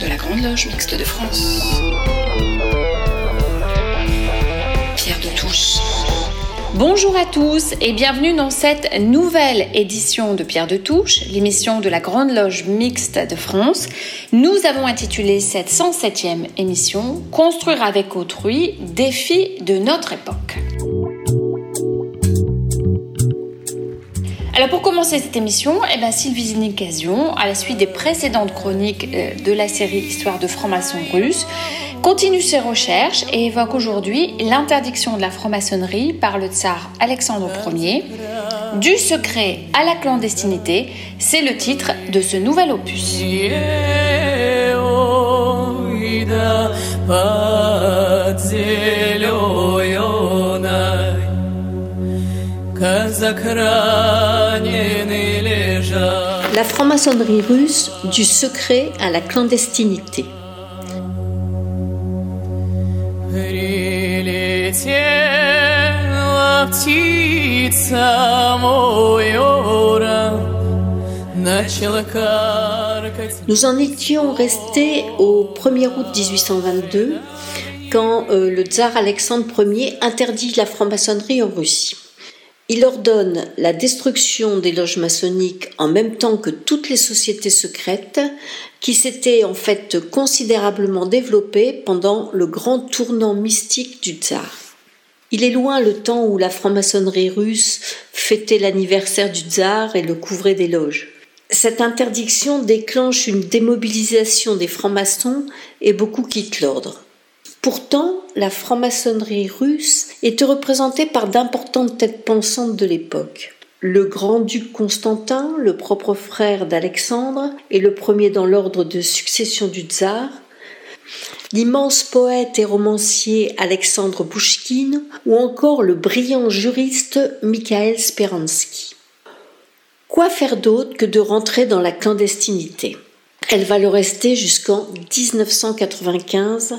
de la Grande Loge Mixte de France. Pierre de Touche. Bonjour à tous et bienvenue dans cette nouvelle édition de Pierre de Touche, l'émission de la Grande Loge Mixte de France. Nous avons intitulé cette 107e émission Construire avec autrui, défi de notre époque. Alors pour commencer cette émission, eh ben Sylvie Nicasian, à la suite des précédentes chroniques euh, de la série Histoire de francs-maçons russes, continue ses recherches et évoque aujourd'hui l'interdiction de la franc-maçonnerie par le tsar Alexandre Ier. Du secret à la clandestinité, c'est le titre de ce nouvel opus. La franc-maçonnerie russe du secret à la clandestinité. Nous en étions restés au 1er août 1822 quand euh, le tsar Alexandre Ier interdit la franc-maçonnerie en Russie. Il ordonne la destruction des loges maçonniques en même temps que toutes les sociétés secrètes qui s'étaient en fait considérablement développées pendant le grand tournant mystique du tsar. Il est loin le temps où la franc-maçonnerie russe fêtait l'anniversaire du tsar et le couvrait des loges. Cette interdiction déclenche une démobilisation des francs-maçons et beaucoup quittent l'ordre. Pourtant, la franc-maçonnerie russe était représentée par d'importantes têtes pensantes de l'époque. Le grand-duc Constantin, le propre frère d'Alexandre et le premier dans l'ordre de succession du tsar, l'immense poète et romancier Alexandre Pouchkine ou encore le brillant juriste Mikhail Speransky. Quoi faire d'autre que de rentrer dans la clandestinité? Elle va le rester jusqu'en 1995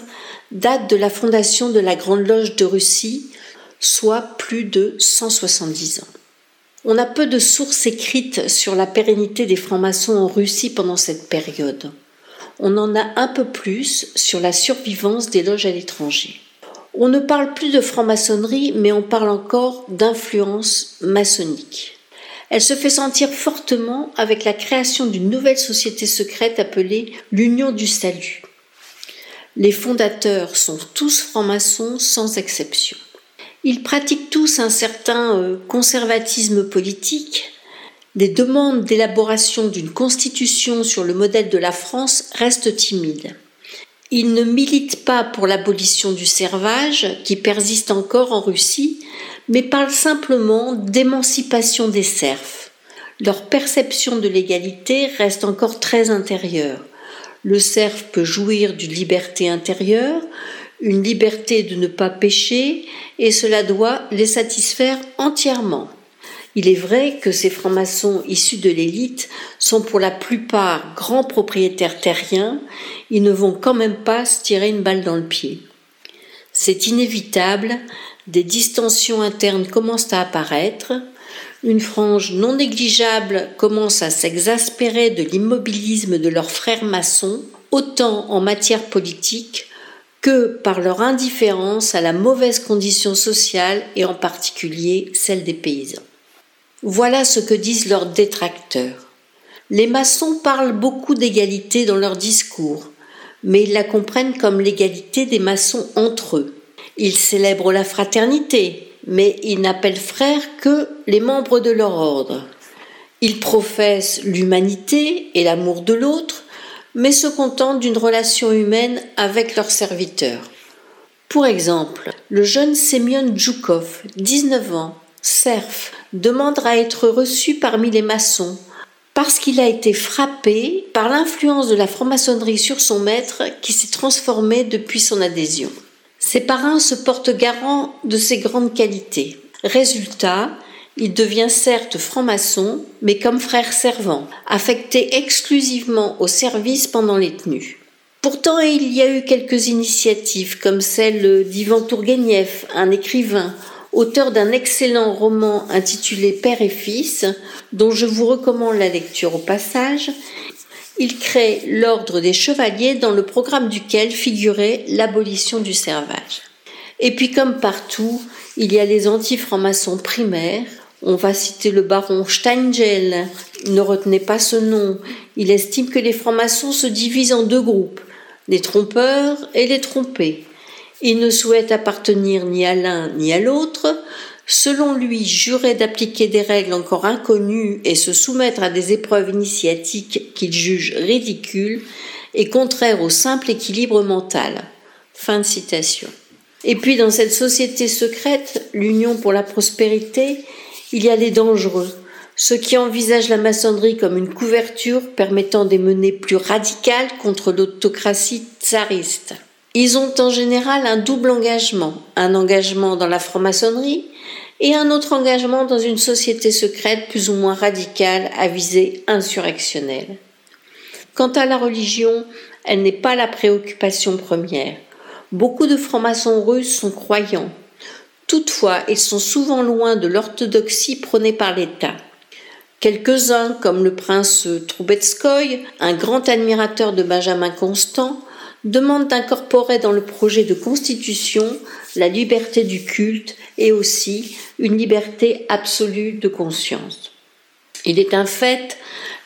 date de la fondation de la Grande Loge de Russie, soit plus de 170 ans. On a peu de sources écrites sur la pérennité des francs-maçons en Russie pendant cette période. On en a un peu plus sur la survivance des loges à l'étranger. On ne parle plus de franc-maçonnerie, mais on parle encore d'influence maçonnique. Elle se fait sentir fortement avec la création d'une nouvelle société secrète appelée l'Union du Salut. Les fondateurs sont tous francs-maçons sans exception. Ils pratiquent tous un certain euh, conservatisme politique. Les demandes d'élaboration d'une constitution sur le modèle de la France restent timides. Ils ne militent pas pour l'abolition du servage, qui persiste encore en Russie, mais parlent simplement d'émancipation des serfs. Leur perception de l'égalité reste encore très intérieure le cerf peut jouir d'une liberté intérieure, une liberté de ne pas pécher, et cela doit les satisfaire entièrement. Il est vrai que ces francs-maçons issus de l'élite sont pour la plupart grands propriétaires terriens, ils ne vont quand même pas se tirer une balle dans le pied. C'est inévitable, des distensions internes commencent à apparaître, une frange non négligeable commence à s'exaspérer de l'immobilisme de leurs frères maçons, autant en matière politique que par leur indifférence à la mauvaise condition sociale et en particulier celle des paysans. Voilà ce que disent leurs détracteurs. Les maçons parlent beaucoup d'égalité dans leur discours, mais ils la comprennent comme l'égalité des maçons entre eux. Ils célèbrent la fraternité, mais ils n'appellent frères que les membres de leur ordre. Ils professent l'humanité et l'amour de l'autre, mais se contentent d'une relation humaine avec leurs serviteurs. Pour exemple, le jeune Semyon Djoukov, 19 ans, serf, demande à être reçu parmi les maçons parce qu'il a été frappé par l'influence de la franc-maçonnerie sur son maître qui s'est transformé depuis son adhésion. Ses parrains se portent garant de ses grandes qualités. Résultat, il devient certes franc-maçon, mais comme frère servant, affecté exclusivement au service pendant les tenues. Pourtant, il y a eu quelques initiatives, comme celle d'Ivan Tourguenieff, un écrivain, auteur d'un excellent roman intitulé Père et Fils, dont je vous recommande la lecture au passage. il crée l'ordre des chevaliers dans le programme duquel figurait l'abolition du servage. Et puis comme partout, il y a les anti-francs-maçons primaires. On va citer le baron Steingel. Ne retenez pas ce nom. Il estime que les francs-maçons se divisent en deux groupes, les trompeurs et les trompés. Il ne souhaite appartenir ni à l'un ni à l'autre. Selon lui, jurer d'appliquer des règles encore inconnues et se soumettre à des épreuves initiatiques qu'il juge ridicules est contraire au simple équilibre mental. Fin de citation. Et puis dans cette société secrète, l'Union pour la prospérité, il y a les dangereux, ceux qui envisagent la maçonnerie comme une couverture permettant des menées plus radicales contre l'autocratie tsariste. Ils ont en général un double engagement, un engagement dans la franc-maçonnerie et un autre engagement dans une société secrète plus ou moins radicale à visée insurrectionnelle. Quant à la religion, elle n'est pas la préoccupation première. Beaucoup de francs-maçons russes sont croyants. Toutefois, ils sont souvent loin de l'orthodoxie prônée par l'État. Quelques-uns, comme le prince Troubetskoy, un grand admirateur de Benjamin Constant, demandent d'incorporer dans le projet de constitution la liberté du culte et aussi une liberté absolue de conscience. Il est un fait,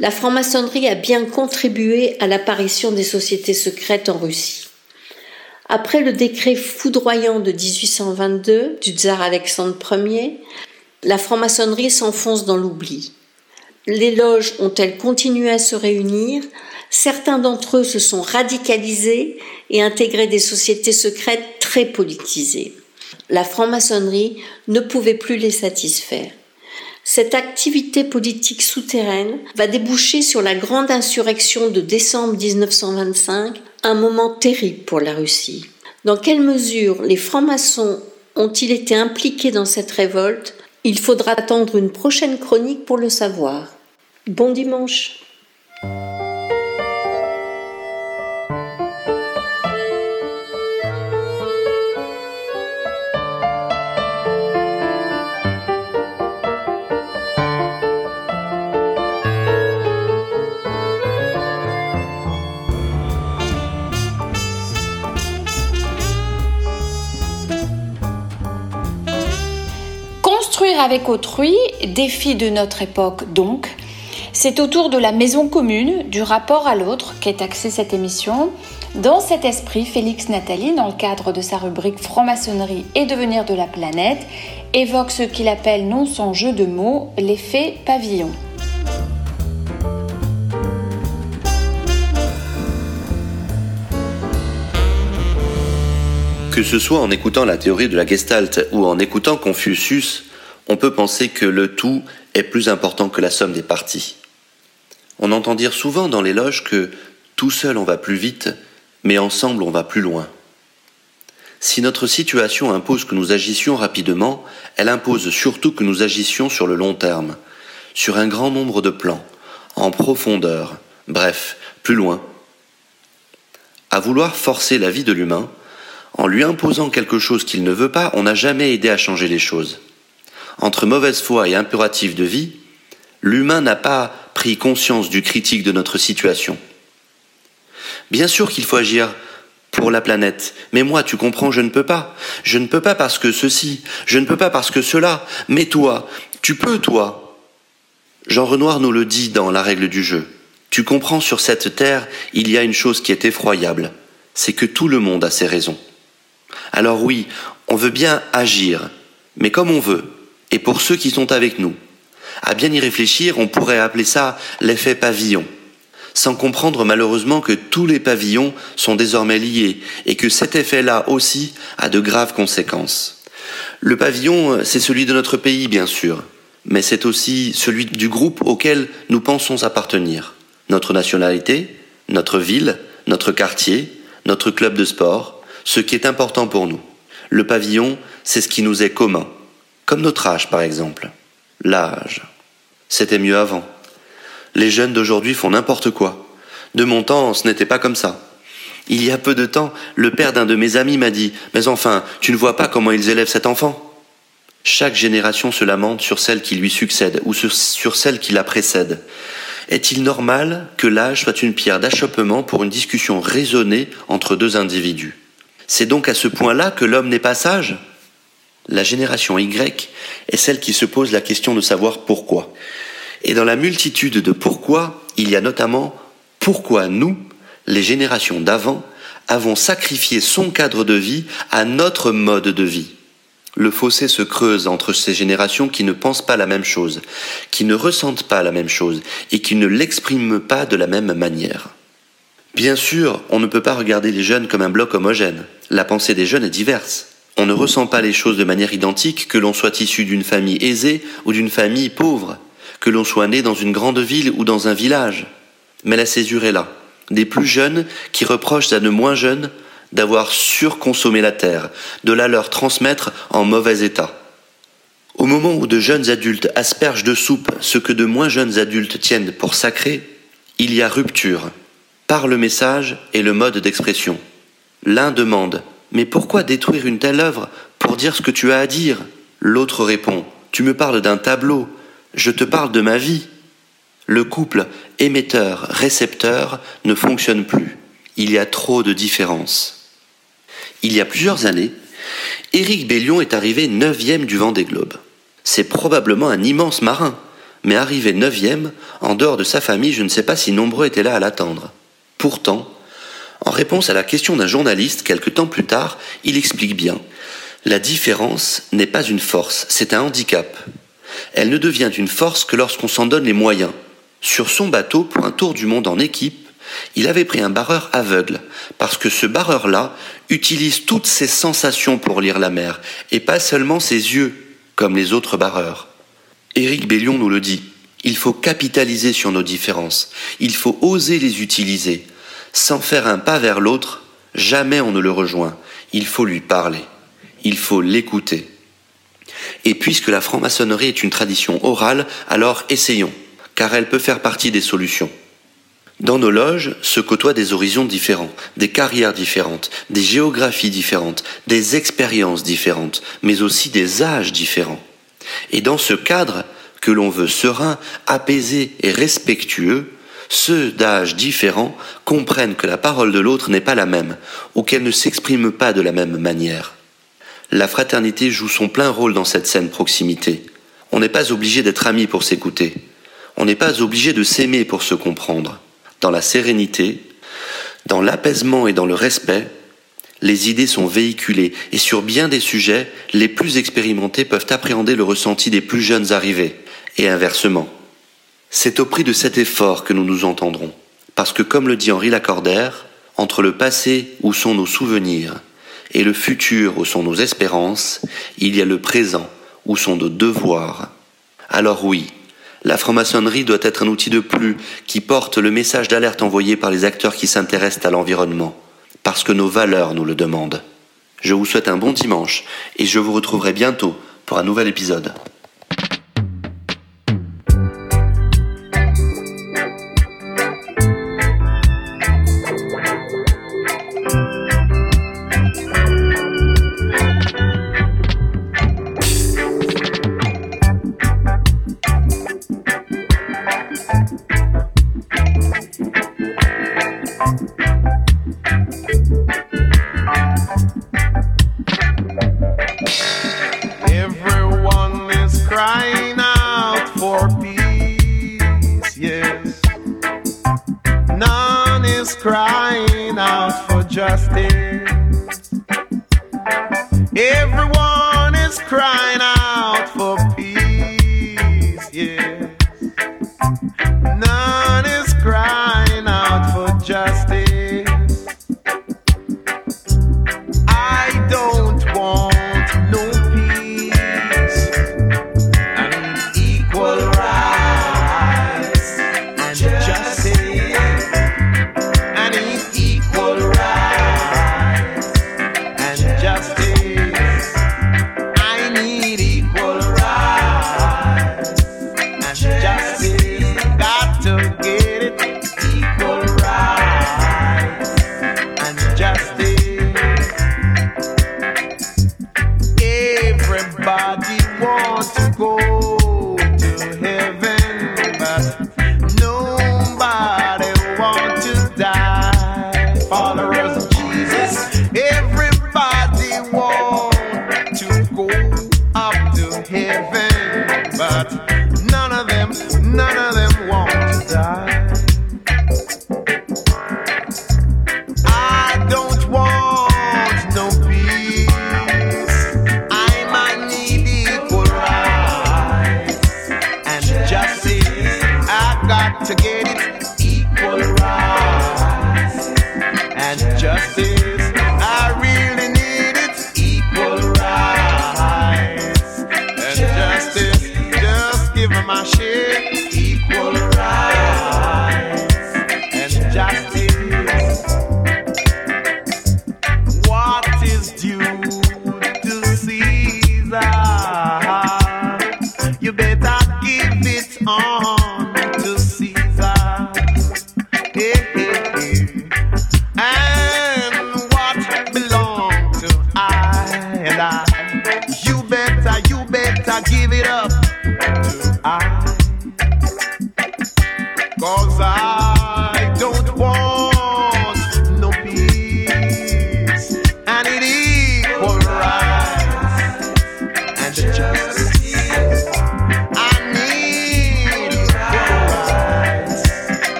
la franc-maçonnerie a bien contribué à l'apparition des sociétés secrètes en Russie. Après le décret foudroyant de 1822 du tsar Alexandre Ier, la franc-maçonnerie s'enfonce dans l'oubli. Les loges ont-elles continué à se réunir? Certains d'entre eux se sont radicalisés et intégré des sociétés secrètes très politisées. La franc-maçonnerie ne pouvait plus les satisfaire. Cette activité politique souterraine va déboucher sur la grande insurrection de décembre 1925 un moment terrible pour la Russie. Dans quelle mesure les francs-maçons ont-ils été impliqués dans cette révolte? Il faudra attendre une prochaine chronique pour le savoir. Bon dimanche avec autrui, défi de notre époque donc, c'est autour de la maison commune, du rapport à l'autre qu'est axée cette émission. Dans cet esprit, Félix Nathalie, dans le cadre de sa rubrique Franc-maçonnerie et devenir de la planète, évoque ce qu'il appelle non sans jeu de mots l'effet pavillon. Que ce soit en écoutant la théorie de la Gestalt ou en écoutant Confucius, on peut penser que le tout est plus important que la somme des parties. On entend dire souvent dans les loges que tout seul on va plus vite, mais ensemble on va plus loin. Si notre situation impose que nous agissions rapidement, elle impose surtout que nous agissions sur le long terme, sur un grand nombre de plans, en profondeur, bref, plus loin. À vouloir forcer la vie de l'humain, en lui imposant quelque chose qu'il ne veut pas, on n'a jamais aidé à changer les choses entre mauvaise foi et impératif de vie, l'humain n'a pas pris conscience du critique de notre situation. Bien sûr qu'il faut agir pour la planète, mais moi, tu comprends, je ne peux pas. Je ne peux pas parce que ceci, je ne peux pas parce que cela, mais toi, tu peux, toi. Jean Renoir nous le dit dans La règle du jeu. Tu comprends, sur cette terre, il y a une chose qui est effroyable, c'est que tout le monde a ses raisons. Alors oui, on veut bien agir, mais comme on veut, et pour ceux qui sont avec nous. À bien y réfléchir, on pourrait appeler ça l'effet pavillon, sans comprendre malheureusement que tous les pavillons sont désormais liés et que cet effet-là aussi a de graves conséquences. Le pavillon, c'est celui de notre pays, bien sûr, mais c'est aussi celui du groupe auquel nous pensons appartenir. Notre nationalité, notre ville, notre quartier, notre club de sport, ce qui est important pour nous. Le pavillon, c'est ce qui nous est commun, comme notre âge, par exemple. L'âge. C'était mieux avant. Les jeunes d'aujourd'hui font n'importe quoi. De mon temps, ce n'était pas comme ça. Il y a peu de temps, le père d'un de mes amis m'a dit Mais enfin, tu ne vois pas comment ils élèvent cet enfant? Chaque génération se lamente sur celle qui lui succède ou sur celle qui la précède. Est-il normal que l'âge soit une pierre d'achoppement pour une discussion raisonnée entre deux individus? C'est donc à ce point-là que l'homme n'est pas sage? La génération Y est celle qui se pose la question de savoir pourquoi. Et dans la multitude de pourquoi, il y a notamment pourquoi nous, les générations d'avant, avons sacrifié son cadre de vie à notre mode de vie. Le fossé se creuse entre ces générations qui ne pensent pas la même chose, qui ne ressentent pas la même chose et qui ne l'expriment pas de la même manière. Bien sûr, on ne peut pas regarder les jeunes comme un bloc homogène. La pensée des jeunes est diverse. On ne ressent pas les choses de manière identique que l'on soit issu d'une famille aisée ou d'une famille pauvre, que l'on soit né dans une grande ville ou dans un village. Mais la césure est là. Des plus jeunes qui reprochent à de moins jeunes d'avoir surconsommé la terre, de la leur transmettre en mauvais état. Au moment où de jeunes adultes aspergent de soupe ce que de moins jeunes adultes tiennent pour sacré, il y a rupture par le message et le mode d'expression. L'un demande Mais pourquoi détruire une telle œuvre pour dire ce que tu as à dire? L'autre répond Tu me parles d'un tableau, je te parle de ma vie. Le couple émetteur-récepteur ne fonctionne plus. Il y a trop de différences. Il y a plusieurs années, Éric Bellion est arrivé neuvième du Vendée Globe. C'est probablement un immense marin, mais arrivé neuvième, en dehors de sa famille, je ne sais pas si nombreux étaient là à l'attendre. Pourtant, en réponse à la question d'un journaliste quelque temps plus tard, il explique bien La différence n'est pas une force, c'est un handicap. Elle ne devient une force que lorsqu'on s'en donne les moyens. Sur son bateau, pour un tour du monde en équipe, il avait pris un barreur aveugle, parce que ce barreur-là utilise toutes ses sensations pour lire la mer, et pas seulement ses yeux, comme les autres barreurs. Éric Bellion nous le dit, il faut capitaliser sur nos différences, il faut oser les utiliser. Sans faire un pas vers l'autre, jamais on ne le rejoint, il faut lui parler, il faut l'écouter. Et puisque la franc-maçonnerie est une tradition orale, alors essayons, car elle peut faire partie des solutions. Dans nos loges se côtoient des horizons différents, des carrières différentes, des géographies différentes, des expériences différentes, mais aussi des âges différents. Et dans ce cadre, que l'on veut serein, apaisé et respectueux, ceux d'âges différents comprennent que la parole de l'autre n'est pas la même, ou qu'elle ne s'exprime pas de la même manière. La fraternité joue son plein rôle dans cette saine proximité. On n'est pas obligé d'être amis pour s'écouter. On n'est pas obligé de s'aimer pour se comprendre dans la sérénité, dans l'apaisement et dans le respect, les idées sont véhiculées et sur bien des sujets, les plus expérimentés peuvent appréhender le ressenti des plus jeunes arrivés, et inversement. C'est au prix de cet effort que nous nous entendrons, parce que comme le dit Henri Lacordaire, entre le passé où sont nos souvenirs et le futur où sont nos espérances, il y a le présent où sont nos devoirs. Alors oui, la franc-maçonnerie doit être un outil de plus qui porte le message d'alerte envoyé par les acteurs qui s'intéressent à l'environnement, parce que nos valeurs nous le demandent. Je vous souhaite un bon dimanche et je vous retrouverai bientôt pour un nouvel épisode. Everyone is crying out for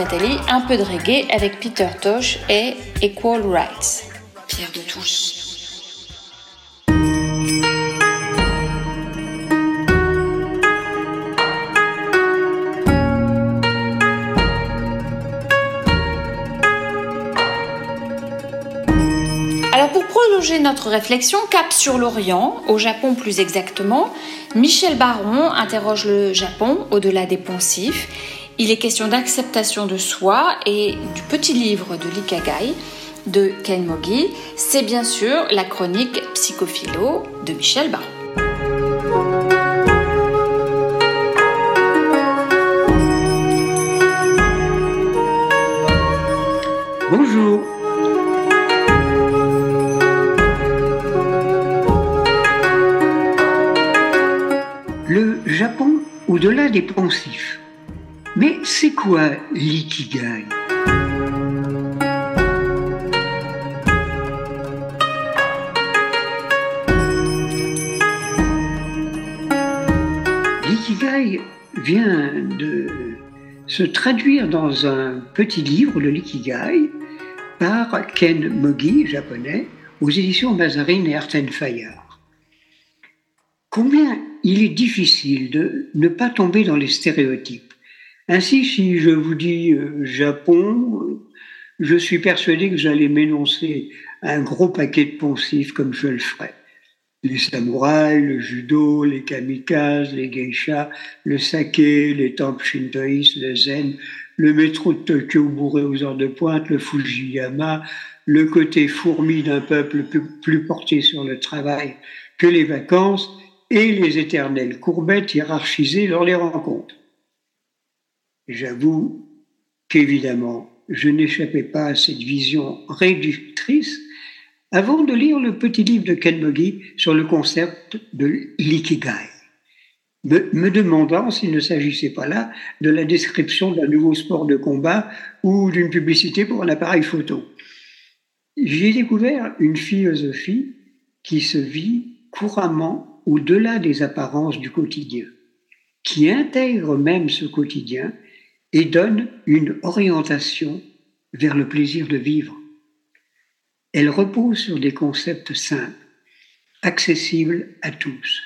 Nathalie, un peu de reggae avec Peter Tosh et Equal Rights. Pierre de Touche. Alors pour prolonger notre réflexion, cap sur l'Orient, au Japon plus exactement, Michel Baron interroge le Japon au-delà des poncifs il est question d'acceptation de soi et du petit livre de l'Ikagai de Ken Mogi. C'est bien sûr la chronique Psychophilo de Michel Baron. Bonjour. Le Japon au-delà des poncifs. Mais c'est quoi l'ikigai? L'ikigai vient de se traduire dans un petit livre, le Likigai, par Ken Mogi, japonais, aux éditions Mazarine et Arten Fayard. Combien il est difficile de ne pas tomber dans les stéréotypes ainsi, si je vous dis euh, Japon, je suis persuadé que j'allais m'énoncer un gros paquet de poncifs comme je le ferais. Les samouraïs, le judo, les kamikazes, les geishas, le saké, les temples shintoïstes, le zen, le métro de Tokyo bourré aux heures de pointe, le Fujiyama, le côté fourmi d'un peuple plus porté sur le travail que les vacances et les éternelles courbettes hiérarchisées lors des rencontres. J'avoue qu'évidemment, je n'échappais pas à cette vision réductrice avant de lire le petit livre de Ken Mogi sur le concept de l'ikigai, me, demandant s'il ne s'agissait pas là de la description d'un nouveau sport de combat ou d'une publicité pour un appareil photo. J'ai découvert une philosophie qui se vit couramment au-delà des apparences du quotidien, qui intègre même ce quotidien et donne une orientation vers le plaisir de vivre. Elle repose sur des concepts simples, accessibles à tous.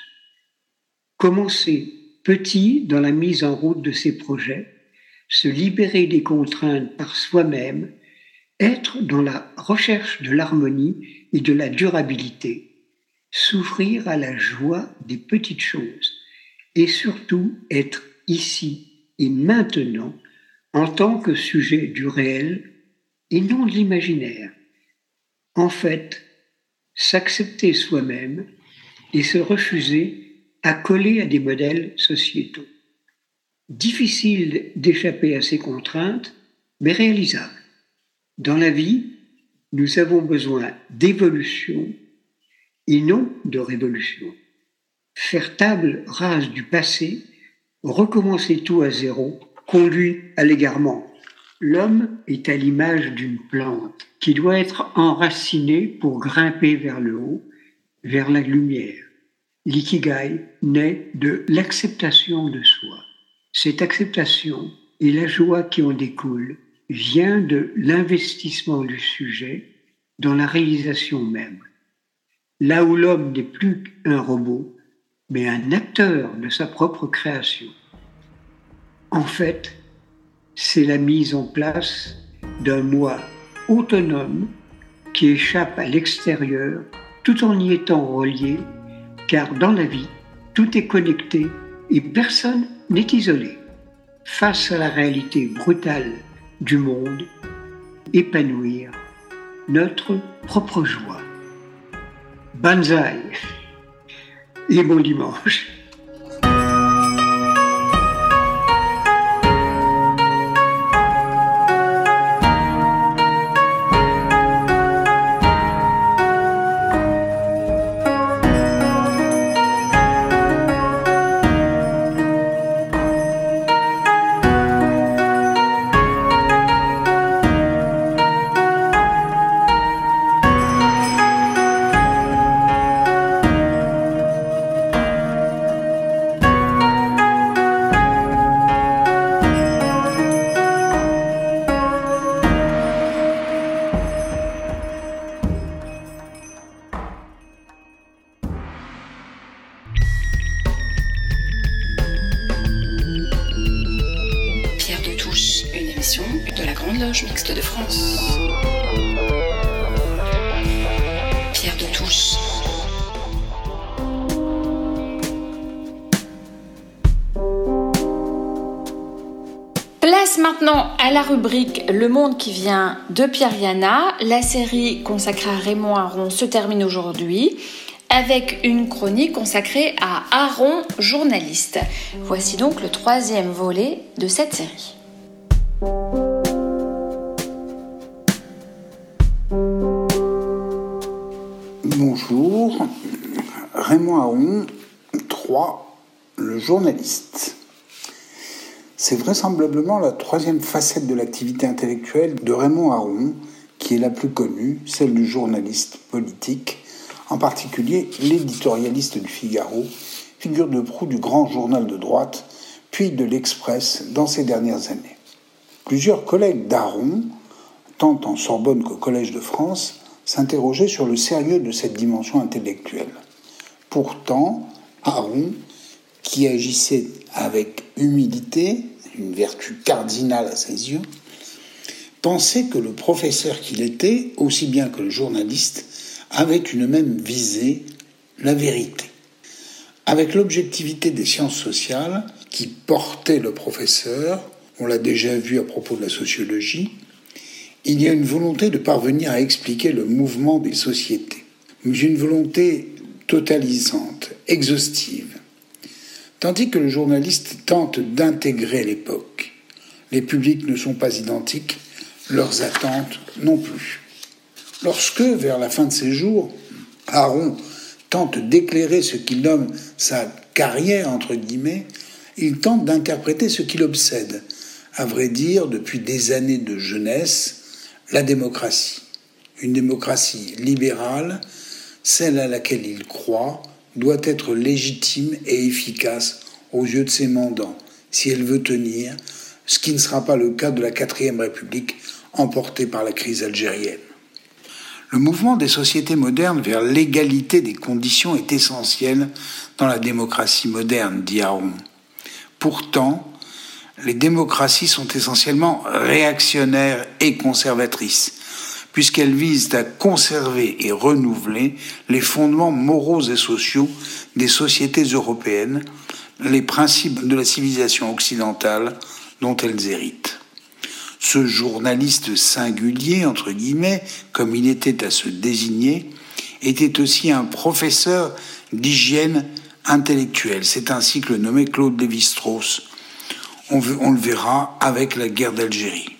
Commencer petit dans la mise en route de ses projets, se libérer des contraintes par soi-même, être dans la recherche de l'harmonie et de la durabilité, s'ouvrir à la joie des petites choses et surtout être ici et maintenant en tant que sujet du réel et non de l'imaginaire en fait, s'accepter soi-même et se refuser à coller à des modèles sociétaux. Difficile d'échapper à ces contraintes, mais réalisable. Dans la vie, nous avons besoin d'évolution et non de révolution. Faire table rase du passé, recommencer tout à zéro, conduit à l'égarement. L'homme est à l'image d'une plante qui doit être enracinée pour grimper vers le haut, vers la lumière. L'ikigai naît de l'acceptation de soi. Cette acceptation et la joie qui en découle vient de l'investissement du sujet dans la réalisation même. Là où l'homme n'est plus un robot, mais un acteur de sa propre création. En fait, c'est la mise en place d'un moi autonome qui échappe à l'extérieur tout en y étant relié, car dans la vie, tout est connecté et personne n'est isolé. Face à la réalité brutale du monde, épanouir notre propre joie. Banzai et bon dimanche. Le Monde qui vient de Pierre Yana. La série consacrée à Raymond Aron se termine aujourd'hui avec une chronique consacrée à Aron, journaliste. Voici donc le troisième volet de cette série. Bonjour, Raymond Aron, 3, le journaliste. C'est vraisemblablement la troisième facette de l'activité intellectuelle de Raymond Aron qui est la plus connue, celle du journaliste politique, en particulier l'éditorialiste du Figaro, figure de proue du grand journal de droite, puis de l'Express dans ces dernières années. Plusieurs collègues d'Aron, tant en Sorbonne qu'au Collège de France, s'interrogeaient sur le sérieux de cette dimension intellectuelle. Pourtant, Aron, qui agissait avec humilité, une vertu cardinale à ses yeux, pensait que le professeur qu'il était, aussi bien que le journaliste, avait une même visée, la vérité. Avec l'objectivité des sciences sociales qui portait le professeur, on l'a déjà vu à propos de la sociologie, il y a une volonté de parvenir à expliquer le mouvement des sociétés, mais une volonté totalisante, exhaustive, tandis que le journaliste tente d'intégrer l'époque. Les publics ne sont pas identiques, leurs attentes non plus. Lorsque, vers la fin de ses jours, Aaron tente d'éclairer ce qu'il nomme sa carrière, entre guillemets, il tente d'interpréter ce qui l'obsède, à vrai dire, depuis des années de jeunesse, la démocratie. Une démocratie libérale, celle à laquelle il croit, doit être légitime et efficace aux yeux de ses mandants, si elle veut tenir, ce qui ne sera pas le cas de la quatrième République emportée par la crise algérienne. Le mouvement des sociétés modernes vers l'égalité des conditions est essentiel dans la démocratie moderne, dit Aron. Pourtant, les démocraties sont essentiellement réactionnaires et conservatrices, puisqu'elles visent à conserver et renouveler les fondements moraux et sociaux des sociétés européennes, les principes de la civilisation occidentale dont elles héritent. Ce journaliste singulier, entre guillemets, comme il était à se désigner, était aussi un professeur d'hygiène intellectuelle. C'est ainsi que le nommé Claude Lévi-Strauss, on le verra avec la guerre d'Algérie.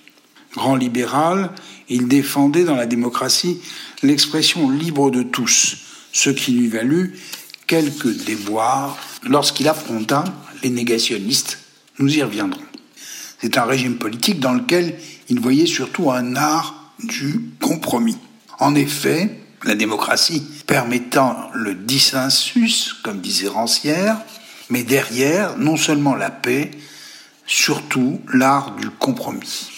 Grand libéral, il défendait dans la démocratie l'expression libre de tous, ce qui lui valut quelques déboires lorsqu'il affronta les négationnistes. Nous y reviendrons. C'est un régime politique dans lequel il voyait surtout un art du compromis. En effet, la démocratie permettant le dissensus, comme disait Rancière, mais derrière, non seulement la paix, surtout l'art du compromis.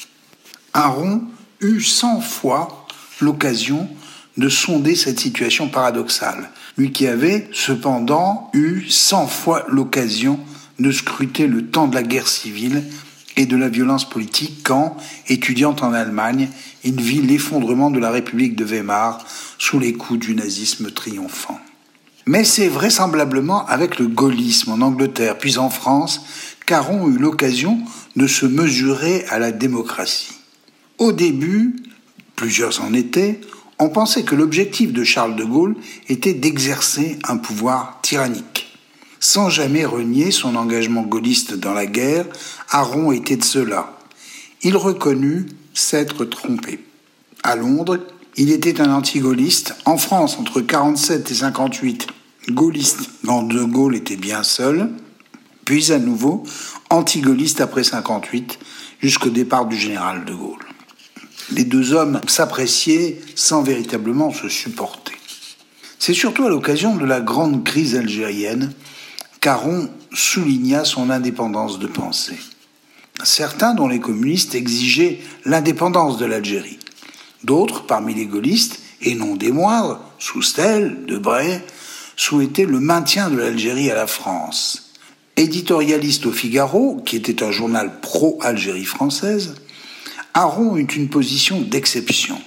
Eut cent fois l'occasion de sonder cette situation paradoxale, lui qui avait cependant eu cent fois l'occasion de scruter le temps de la guerre civile et de la violence politique quand, étudiant en Allemagne, il vit l'effondrement de la République de Weimar sous les coups du nazisme triomphant. Mais c'est vraisemblablement avec le gaullisme en Angleterre puis en France qu'Aron eut l'occasion de se mesurer à la démocratie. Au début, plusieurs en étaient, on pensait que l'objectif de Charles de Gaulle était d'exercer un pouvoir tyrannique. Sans jamais renier son engagement gaulliste dans la guerre, Aron était de cela. Il reconnut s'être trompé. À Londres, il était un anti-gaulliste. En France, entre 47 et 58, gaulliste quand De Gaulle était bien seul. Puis à nouveau, anti-gaulliste après 58, jusqu'au départ du général De Gaulle les deux hommes s'appréciaient sans véritablement se supporter. C'est surtout à l'occasion de la grande crise algérienne qu'Aron souligna son indépendance de pensée. Certains, dont les communistes, exigeaient l'indépendance de l'Algérie. D'autres, parmi les gaullistes, et non des moindres, Soustel, Debray, souhaitaient le maintien de l'Algérie à la France. Éditorialiste au Figaro, qui était un journal pro-Algérie française, Aron eut une position d'exception.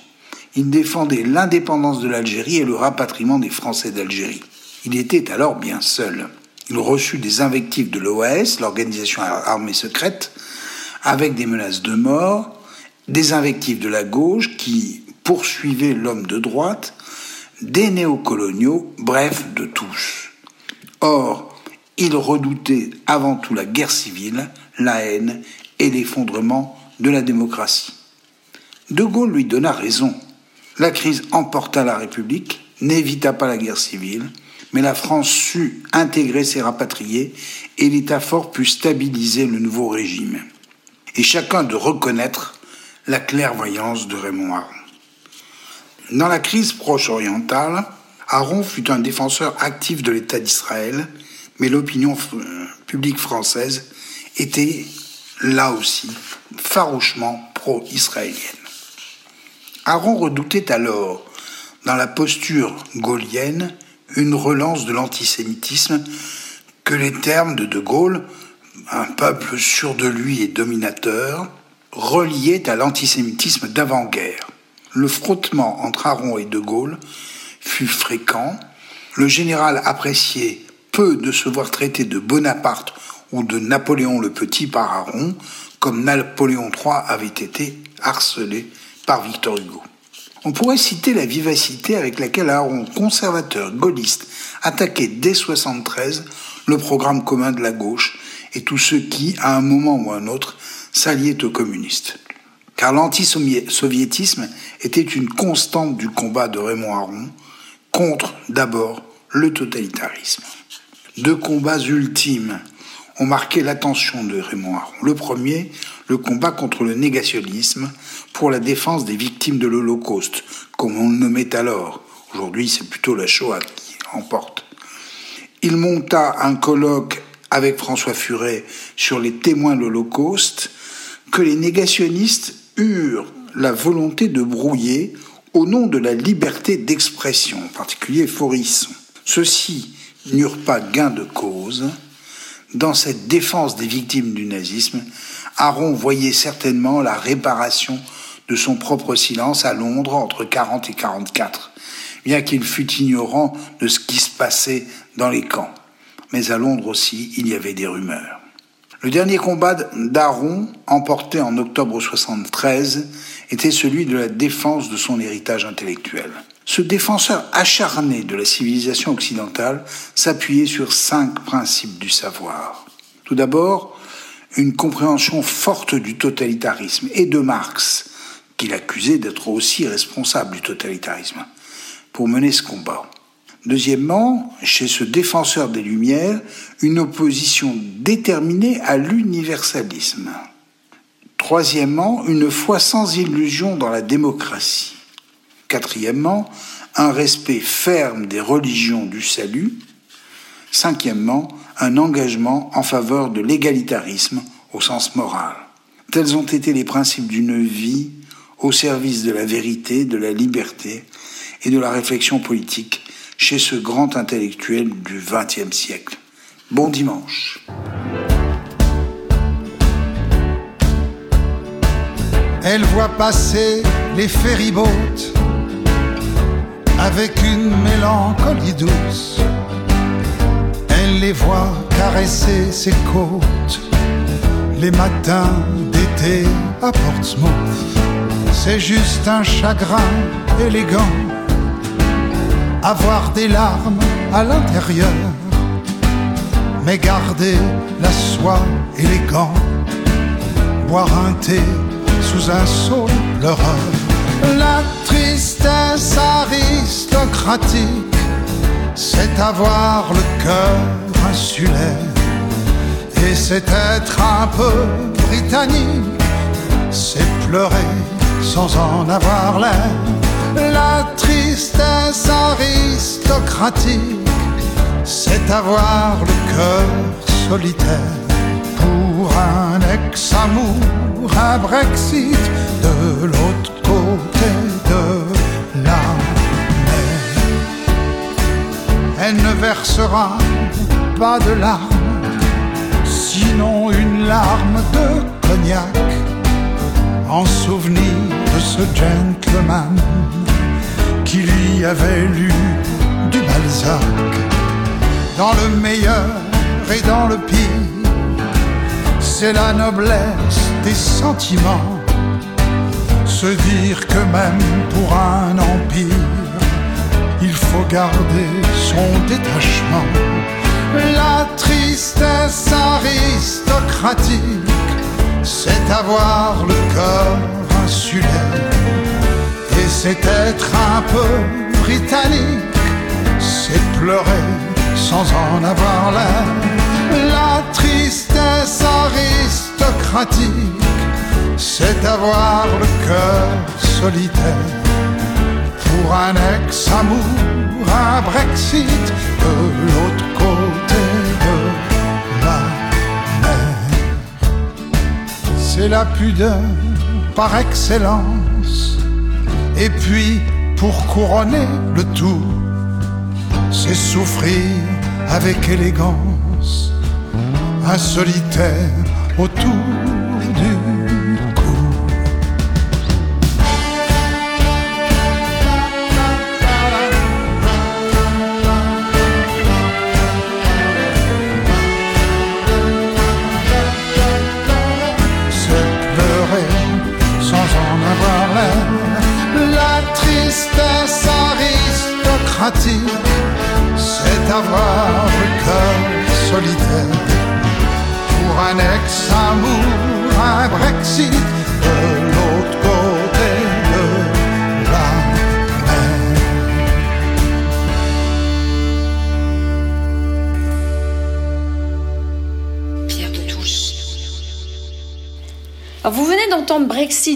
Il défendait l'indépendance de l'Algérie et le rapatriement des Français d'Algérie. Il était alors bien seul. Il reçut des invectives de l'OAS, l'organisation armée secrète, avec des menaces de mort, des invectives de la gauche qui poursuivaient l'homme de droite, des néocoloniaux, bref, de tous. Or, il redoutait avant tout la guerre civile, la haine et l'effondrement de la démocratie. De Gaulle lui donna raison. La crise emporta la République, n'évita pas la guerre civile, mais la France sut intégrer ses rapatriés et l'État fort put stabiliser le nouveau régime. Et chacun de reconnaître la clairvoyance de Raymond Aron. Dans la crise proche orientale, Aron fut un défenseur actif de l'État d'Israël, Mais l'opinion publique française était là aussi farouchement pro-israélienne. Aaron redoutait alors, dans la posture gaulienne, une relance de l'antisémitisme que les termes de De Gaulle, un peuple sûr de lui et dominateur, reliaient à l'antisémitisme d'avant-guerre. Le frottement entre Aaron et De Gaulle fut fréquent. Le général appréciait peu de se voir traité de Bonaparte ou de Napoléon le Petit par Aaron, comme Napoléon III avait été harcelé par Victor Hugo. On pourrait citer la vivacité avec laquelle Aaron, conservateur gaulliste, attaquait dès 73 le programme commun de la gauche et tous ceux qui, à un moment ou à un autre, s'alliaient aux communistes. Car l'antisoviétisme était une constante du combat de Raymond Aron contre, d'abord, le totalitarisme. Deux combats ultimes ont marqué l'attention de Raymond Aron. Le premier, le combat contre le négationnisme pour la défense des victimes de l'Holocauste, comme on le nommait alors. Aujourd'hui, c'est plutôt la Shoah qui emporte. Il monta un colloque avec François Furet sur les témoins de l'Holocauste que les négationnistes eurent la volonté de brouiller au nom de la liberté d'expression, en particulier Forisson. Ceux-ci n'eurent pas gain de cause. Dans cette défense des victimes du nazisme, Aaron voyait certainement la réparation de son propre silence à Londres entre 40 et 44, bien qu'il fût ignorant de ce qui se passait dans les camps. Mais à Londres aussi, il y avait des rumeurs. Le dernier combat d'Aaron, emporté en octobre 73, était celui de la défense de son héritage intellectuel. Ce défenseur acharné de la civilisation occidentale s'appuyait sur cinq principes du savoir. Tout d'abord, une compréhension forte du totalitarisme et de Marx, qu'il accusait d'être aussi responsable du totalitarisme, pour mener ce combat. Deuxièmement, chez ce défenseur des Lumières, une opposition déterminée à l'universalisme. Troisièmement, une foi sans illusion dans la démocratie. Quatrièmement, un respect ferme des religions du salut. Cinquièmement, un engagement en faveur de l'égalitarisme au sens moral. Tels ont été les principes d'une vie au service de la vérité, de la liberté et de la réflexion politique chez ce grand intellectuel du XXe siècle. Bon dimanche. Elle voit passer les ferryboats avec une mélancolie douce. Elle les voit caresser ses côtes les matins d'été à Portsmouth. C'est juste un chagrin élégant avoir des larmes à l'intérieur, mais garder la soie élégant, boire un thé sous un saule pleureur. La tristesse aristocratique, c'est avoir le cœur insulaire, et c'est être un peu britannique, c'est pleurer sans en avoir l'air. La tristesse aristocratique, c'est avoir le cœur solitaire. Pour un ex-amour, un Brexit de Elle ne versera pas de larmes, sinon une larme de cognac en souvenir de ce gentleman qui lui avait lu du Balzac. Dans le meilleur et dans le pire, c'est la noblesse des sentiments. Se dire que même pour un empire, faut garder son détachement. La tristesse aristocratique, c'est avoir le cœur insulaire c'est être un peu britannique, c'est pleurer sans en avoir l'air. La tristesse aristocratique, c'est avoir le cœur solitaire. Pour un ex-amour, un Brexit de l'autre côté de la mer. C'est la pudeur par excellence. Et puis, pour couronner le tout, c'est souffrir avec élégance un solitaire autour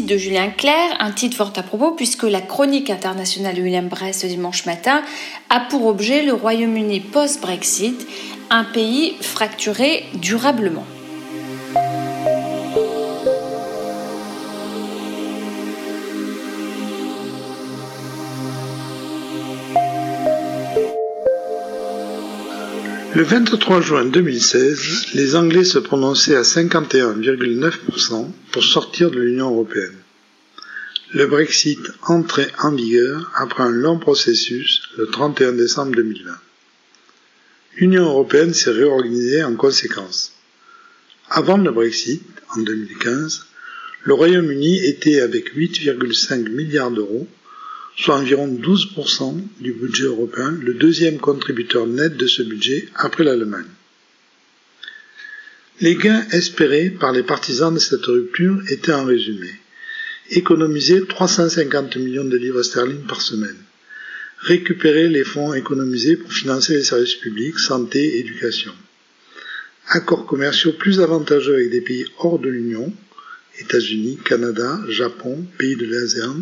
De Julien Clerc, un titre fort à propos puisque la chronique internationale de William Brest ce dimanche matin a pour objet le Royaume-Uni post-Brexit, un pays fracturé durablement. Le 23 juin 2016, les Anglais se prononçaient à 51,9% pour sortir de l'Union européenne. Le Brexit entrait en vigueur après un long processus le 31 décembre 2020. L'Union européenne s'est réorganisée en conséquence. Avant le Brexit, en 2015, le Royaume-Uni était avec 8,5 milliards d'euros, soit environ 12% du budget européen, le deuxième contributeur net de ce budget après l'Allemagne. Les gains espérés par les partisans de cette rupture étaient en résumé économiser 350 millions de livres sterling par semaine, récupérer les fonds économisés pour financer les services publics, santé, éducation, accords commerciaux plus avantageux avec des pays hors de l'Union, États-Unis, Canada, Japon, pays de l'ASEAN,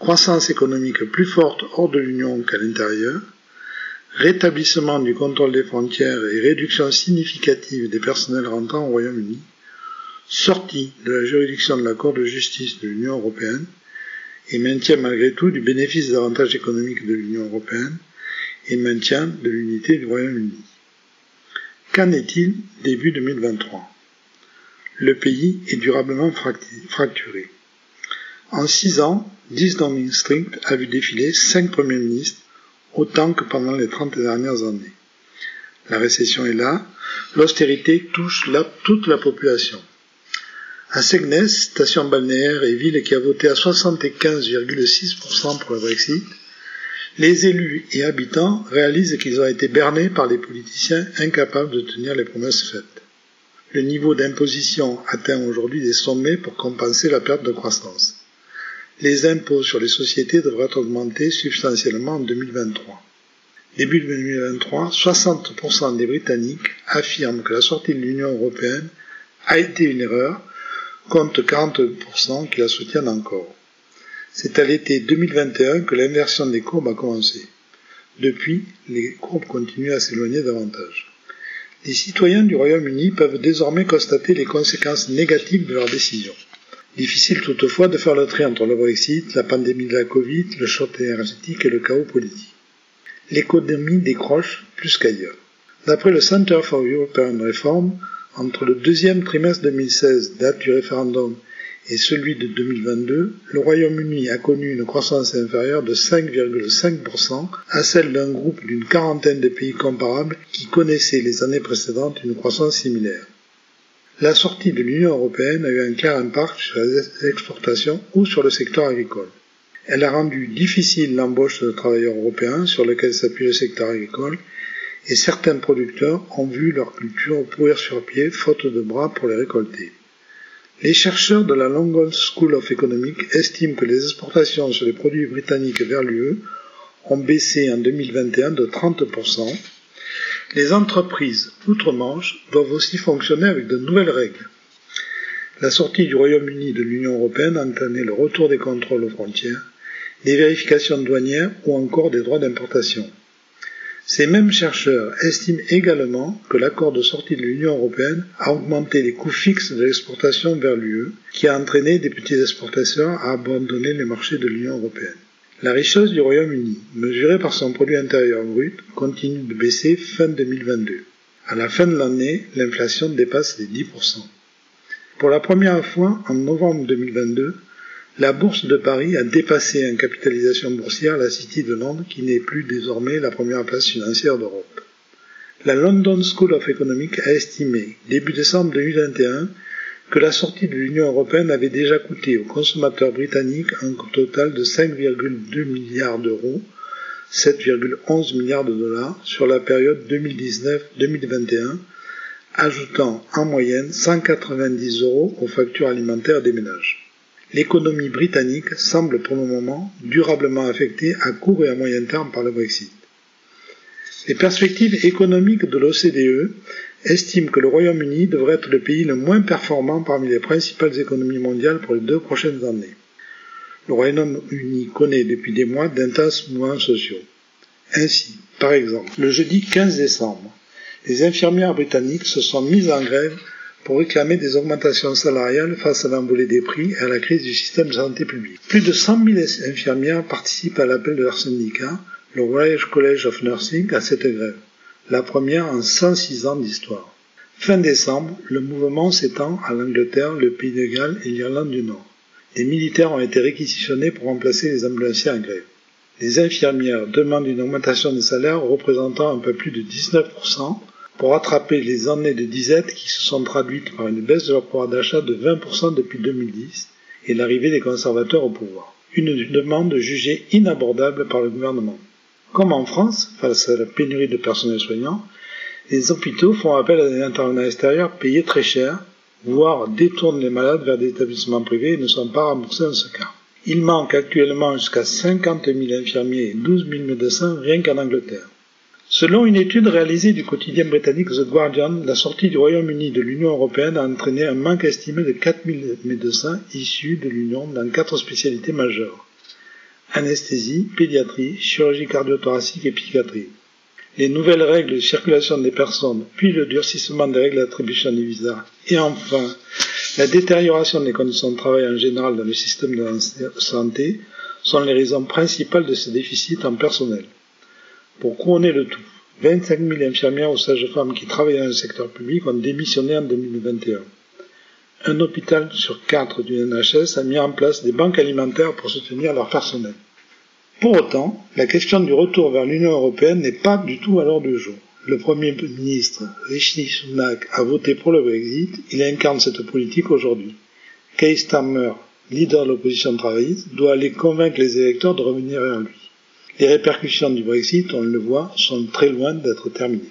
croissance économique plus forte hors de l'Union qu'à l'intérieur, rétablissement du contrôle des frontières et réduction significative des personnels rentrant au Royaume-Uni, sortie de la juridiction de la Cour de justice de l'Union européenne et maintien malgré tout du bénéfice des avantages économiques de l'Union européenne et maintien de l'unité du Royaume-Uni. Qu'en est-il début 2023 Le pays est durablement fracturé. En six ans, 10 Downing Street a vu défiler cinq premiers ministres, autant que pendant les 30 dernières années. La récession est là, l'austérité touche la, toute la population. À Segnes, station balnéaire et ville qui a voté à 75,6% pour le Brexit, les élus et habitants réalisent qu'ils ont été bernés par les politiciens incapables de tenir les promesses faites. Le niveau d'imposition atteint aujourd'hui des sommets pour compenser la perte de croissance. Les impôts sur les sociétés devraient augmenter substantiellement en 2023. Début 2023, 60% des Britanniques affirment que la sortie de l'Union européenne a été une erreur, contre 40% qui la soutiennent encore. C'est à l'été 2021 que l'inversion des courbes a commencé. Depuis, les courbes continuent à s'éloigner davantage. Les citoyens du Royaume-Uni peuvent désormais constater les conséquences négatives de leurs décisions. Difficile toutefois de faire le tri entre le Brexit, la pandémie de la Covid, le choc énergétique et le chaos politique. L'économie décroche plus qu'ailleurs. D'après le Center for European Reform, entre le deuxième trimestre 2016, date du référendum, et celui de 2022, le Royaume-Uni a connu une croissance inférieure de 5,5% à celle d'un groupe d'une quarantaine de pays comparables qui connaissaient les années précédentes une croissance similaire. La sortie de l'Union européenne a eu un clair impact sur les exportations ou sur le secteur agricole. Elle a rendu difficile l'embauche de travailleurs européens sur lesquels s'appuie le secteur agricole et certains producteurs ont vu leur culture pourrir sur pied faute de bras pour les récolter. Les chercheurs de la London School of Economics estiment que les exportations sur les produits britanniques vers l'UE ont baissé en 2021 de 30%. Les entreprises outre-Manche doivent aussi fonctionner avec de nouvelles règles. La sortie du Royaume-Uni de l'Union européenne a entraîné le retour des contrôles aux frontières, des vérifications douanières ou encore des droits d'importation. Ces mêmes chercheurs estiment également que l'accord de sortie de l'Union européenne a augmenté les coûts fixes de l'exportation vers l'UE, qui a entraîné des petits exportateurs à abandonner les marchés de l'Union européenne. La richesse du Royaume-Uni, mesurée par son produit intérieur brut, continue de baisser fin 2022. À la fin de l'année, l'inflation dépasse les 10%. Pour la première fois, en novembre 2022, la bourse de Paris a dépassé en capitalisation boursière la City de Londres qui n'est plus désormais la première place financière d'Europe. La London School of Economics a estimé, début décembre 2021, que la sortie de l'Union européenne avait déjà coûté aux consommateurs britanniques un total de 5,2 milliards d'euros, 7,11 milliards de dollars sur la période 2019-2021, ajoutant en moyenne 190 euros aux factures alimentaires des ménages. L'économie britannique semble pour le moment durablement affectée à court et à moyen terme par le Brexit. Les perspectives économiques de l'OCDE estiment que le Royaume-Uni devrait être le pays le moins performant parmi les principales économies mondiales pour les deux prochaines années. Le Royaume-Uni connaît depuis des mois d'intenses mouvements sociaux. Ainsi, par exemple, le jeudi 15 décembre, les infirmières britanniques se sont mises en grève pour réclamer des augmentations salariales face à l'envolée des prix et à la crise du système de santé publique. Plus de 100 000 infirmières participent à l'appel de leur syndicat, le Royal College of Nursing, à cette grève la première en 106 ans d'histoire. Fin décembre, le mouvement s'étend à l'Angleterre, le Pays de Galles et l'Irlande du Nord. Les militaires ont été réquisitionnés pour remplacer les ambulanciers en grève. Les infirmières demandent une augmentation de salaire représentant un peu plus de 19% pour rattraper les années de disette qui se sont traduites par une baisse de leur pouvoir d'achat de 20% depuis 2010 et l'arrivée des conservateurs au pouvoir. Une demande jugée inabordable par le gouvernement. Comme en France, face à la pénurie de personnel soignant, les hôpitaux font appel à des intervenants extérieurs payés très cher, voire détournent les malades vers des établissements privés et ne sont pas remboursés dans ce cas. Il manque actuellement jusqu'à 50 000 infirmiers et 12 000 médecins rien qu'en Angleterre. Selon une étude réalisée du quotidien britannique The Guardian, la sortie du Royaume-Uni de l'Union européenne a entraîné un manque estimé de 4 000 médecins issus de l'Union dans quatre spécialités majeures anesthésie, pédiatrie, chirurgie cardiothoracique et psychiatrie. Les nouvelles règles de circulation des personnes, puis le durcissement des règles d'attribution des visas, et enfin la détérioration des conditions de travail en général dans le système de santé sont les raisons principales de ce déficit en personnel. Pour couronner le tout, 25 000 infirmières ou sages-femmes qui travaillent dans le secteur public ont démissionné en 2021. Un hôpital sur quatre du NHS a mis en place des banques alimentaires pour soutenir leur personnel. Pour autant, la question du retour vers l'Union européenne n'est pas du tout à l'ordre du jour. Le Premier ministre Rishi Sunak a voté pour le Brexit, il incarne cette politique aujourd'hui. Keir Starmer, leader de l'opposition travailliste, doit aller convaincre les électeurs de revenir vers lui. Les répercussions du Brexit, on le voit, sont très loin d'être terminées.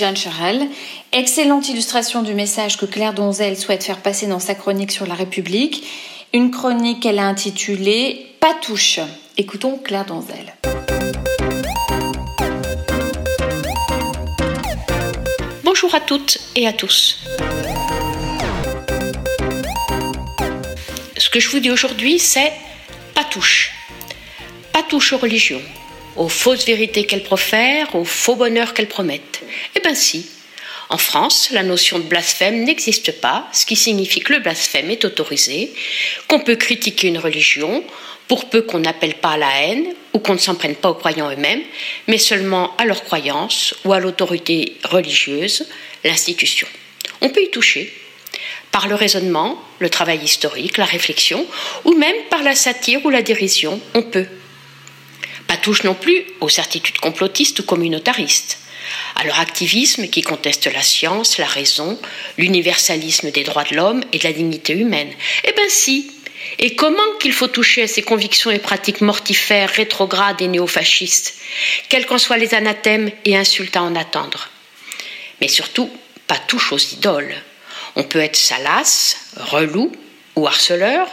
Jeanne Charel. Excellente illustration du message que Claire Donzel souhaite faire passer dans sa chronique sur la République. Une chronique qu'elle a intitulée Patouche. Écoutons Claire Donzel. Bonjour à toutes et à tous. Ce que je vous dis aujourd'hui, c'est patouche. Patouche aux religions, aux fausses vérités qu'elles profèrent, aux faux bonheurs qu'elles promettent. Eh bien si, en France, la notion de blasphème n'existe pas, ce qui signifie que le blasphème est autorisé, qu'on peut critiquer une religion, pour peu qu'on n'appelle pas à la haine ou qu'on ne s'en prenne pas aux croyants eux-mêmes, mais seulement à leurs croyances ou à l'autorité religieuse, l'institution. On peut y toucher par le raisonnement, le travail historique, la réflexion, ou même par la satire ou la dérision, on peut. Pas touche non plus aux certitudes complotistes ou communautaristes à leur activisme qui conteste la science, la raison, l'universalisme des droits de l'homme et de la dignité humaine. Eh bien si. Et comment qu'il faut toucher à ces convictions et pratiques mortifères, rétrogrades et néofascistes, quels qu'en soient les anathèmes et insultes à en attendre Mais surtout, pas touche aux idoles. On peut être salace, relou ou harceleur,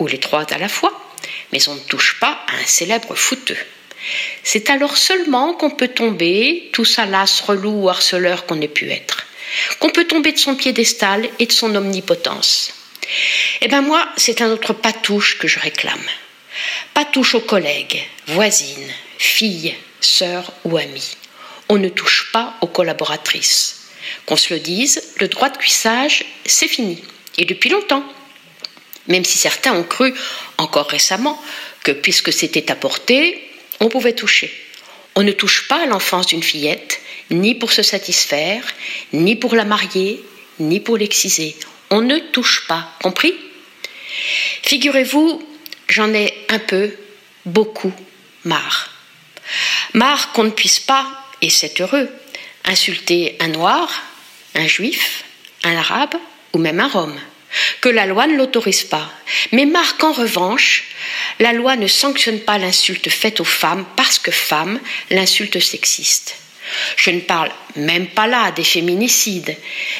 ou les trois à la fois, mais on ne touche pas à un célèbre fouteux. C'est alors seulement qu'on peut tomber, tout salace, relou ou harceleur qu'on ait pu être, qu'on peut tomber de son piédestal et de son omnipotence. Eh bien moi, c'est un autre patouche que je réclame. Patouche aux collègues, voisines, filles, sœurs ou amies. On ne touche pas aux collaboratrices. Qu'on se le dise, le droit de cuissage, c'est fini, et depuis longtemps. Même si certains ont cru, encore récemment, que puisque c'était apporté, on pouvait toucher. On ne touche pas à l'enfance d'une fillette, ni pour se satisfaire, ni pour la marier, ni pour l'exciser. On ne touche pas, compris? Figurez-vous, j'en ai un peu, beaucoup marre. Marre qu'on ne puisse pas, et c'est heureux, insulter un noir, un juif, un arabe ou même un rome que la loi ne l'autorise pas. Mais marque en revanche, la loi ne sanctionne pas l'insulte faite aux femmes parce que femme, l'insulte sexiste. Je ne parle même pas là des féminicides,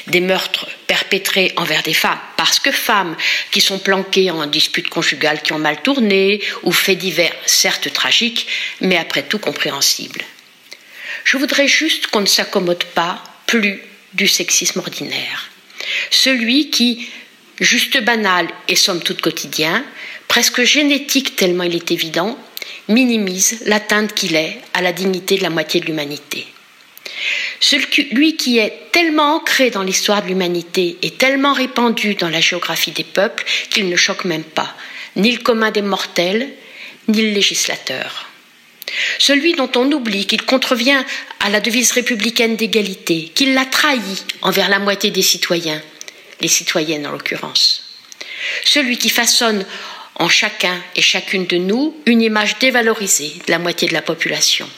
des meurtres perpétrés envers des femmes, parce que femmes qui sont planquées en disputes conjugales qui ont mal tourné, ou faits divers certes tragiques, mais après tout compréhensibles. Je voudrais juste qu'on ne s'accommode pas plus du sexisme ordinaire. Celui qui, juste banal et somme toute quotidien, presque génétique tellement il est évident, minimise l'atteinte qu'il est à la dignité de la moitié de l'humanité. Celui qui est tellement ancré dans l'histoire de l'humanité et tellement répandu dans la géographie des peuples qu'il ne choque même pas ni le commun des mortels, ni le législateur. Celui dont on oublie qu'il contrevient à la devise républicaine d'égalité, qu'il l'a trahi envers la moitié des citoyens, les citoyennes en l'occurrence. Celui qui façonne en chacun et chacune de nous une image dévalorisée de la moitié de la population,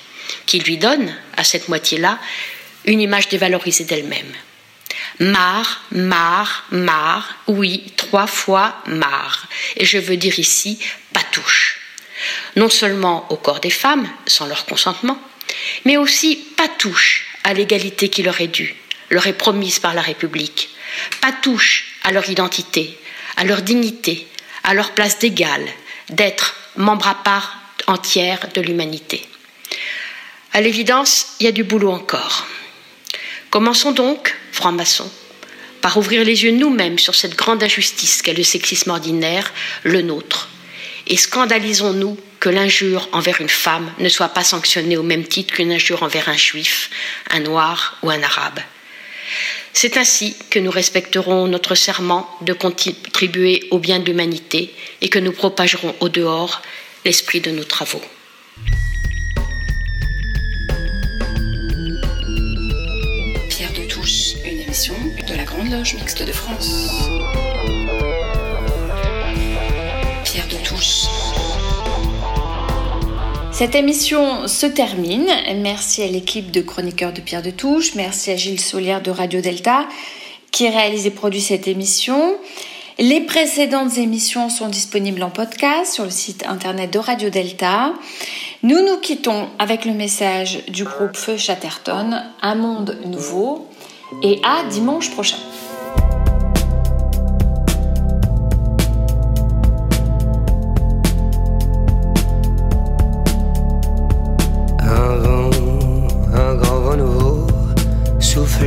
qui lui donne à cette moitié-là une image dévalorisée d'elle-même. Marre, marre, marre, oui, trois fois marre. Et je veux dire ici patouche. Non seulement au corps des femmes, sans leur consentement, mais aussi patouche à l'égalité qui leur est due, leur est promise par la République, pas touche à leur identité, à leur dignité, à leur place d'égal, d'être membre à part entière de l'humanité. À l'évidence, il y a du boulot encore. Commençons donc, francs-maçons, par ouvrir les yeux nous-mêmes sur cette grande injustice qu'est le sexisme ordinaire, le nôtre, et scandalisons-nous que l'injure envers une femme ne soit pas sanctionnée au même titre qu'une injure envers un juif, un noir ou un arabe. C'est ainsi que nous respecterons notre serment de contribuer au bien de l'humanité et que nous propagerons au dehors l'esprit de nos travaux. Pierre de Touche, une émission de la Grande Loge Mixte de France. Cette émission se termine. Merci à l'équipe de chroniqueurs de Pierre de Touche. Merci à Gilles Solière de Radio Delta qui réalise et produit cette émission. Les précédentes émissions sont disponibles en podcast sur le site internet de Radio Delta. Nous nous quittons avec le message du groupe Feu Chatterton, Un monde nouveau, et à dimanche prochain.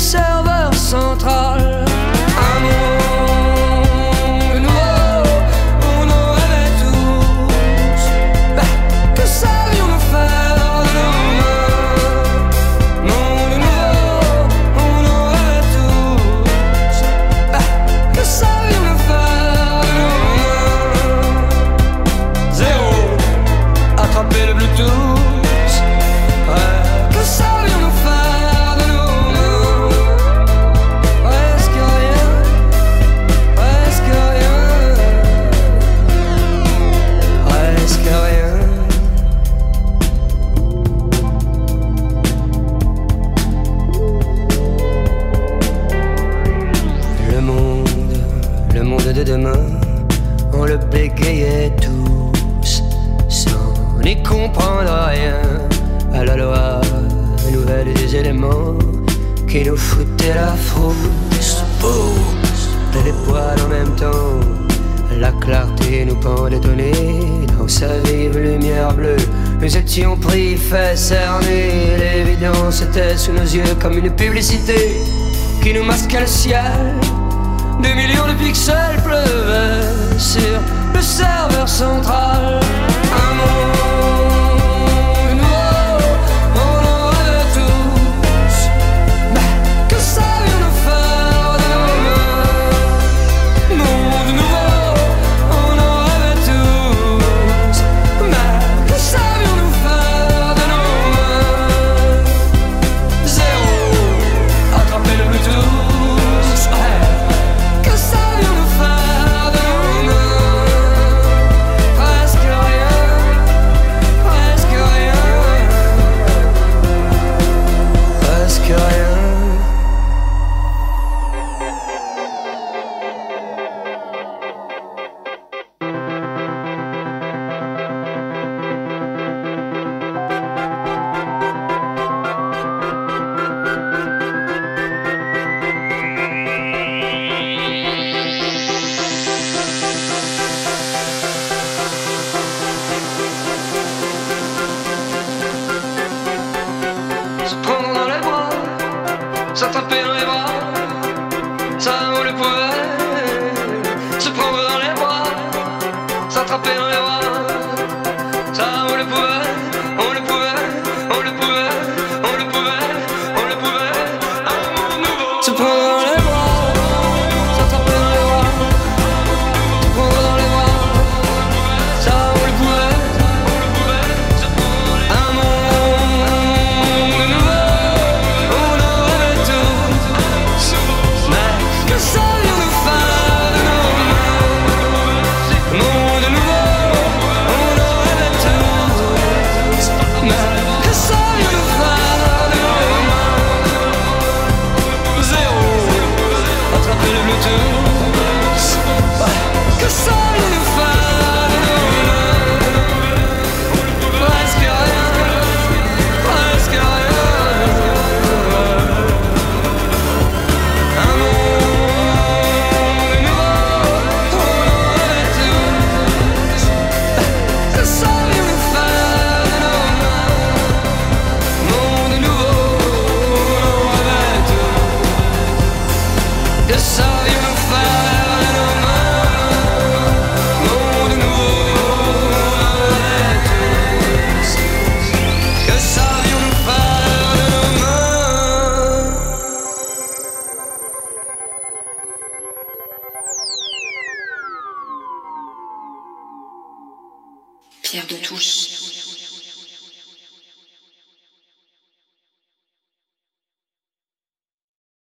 serveur central. De demain, on le bégayait tous, sans n'y comprendre rien à la loi nouvelle des éléments qui nous foutaient la frousse. Pousse les poils en même temps. La clarté nous pendait au nez dans sa vive lumière bleue. Nous étions pris, fait cerner. L'évidence était sous nos yeux comme une publicité qui nous masquait le ciel. Des millions de pixels pleuvaient sur le serveur central. S'attraper dans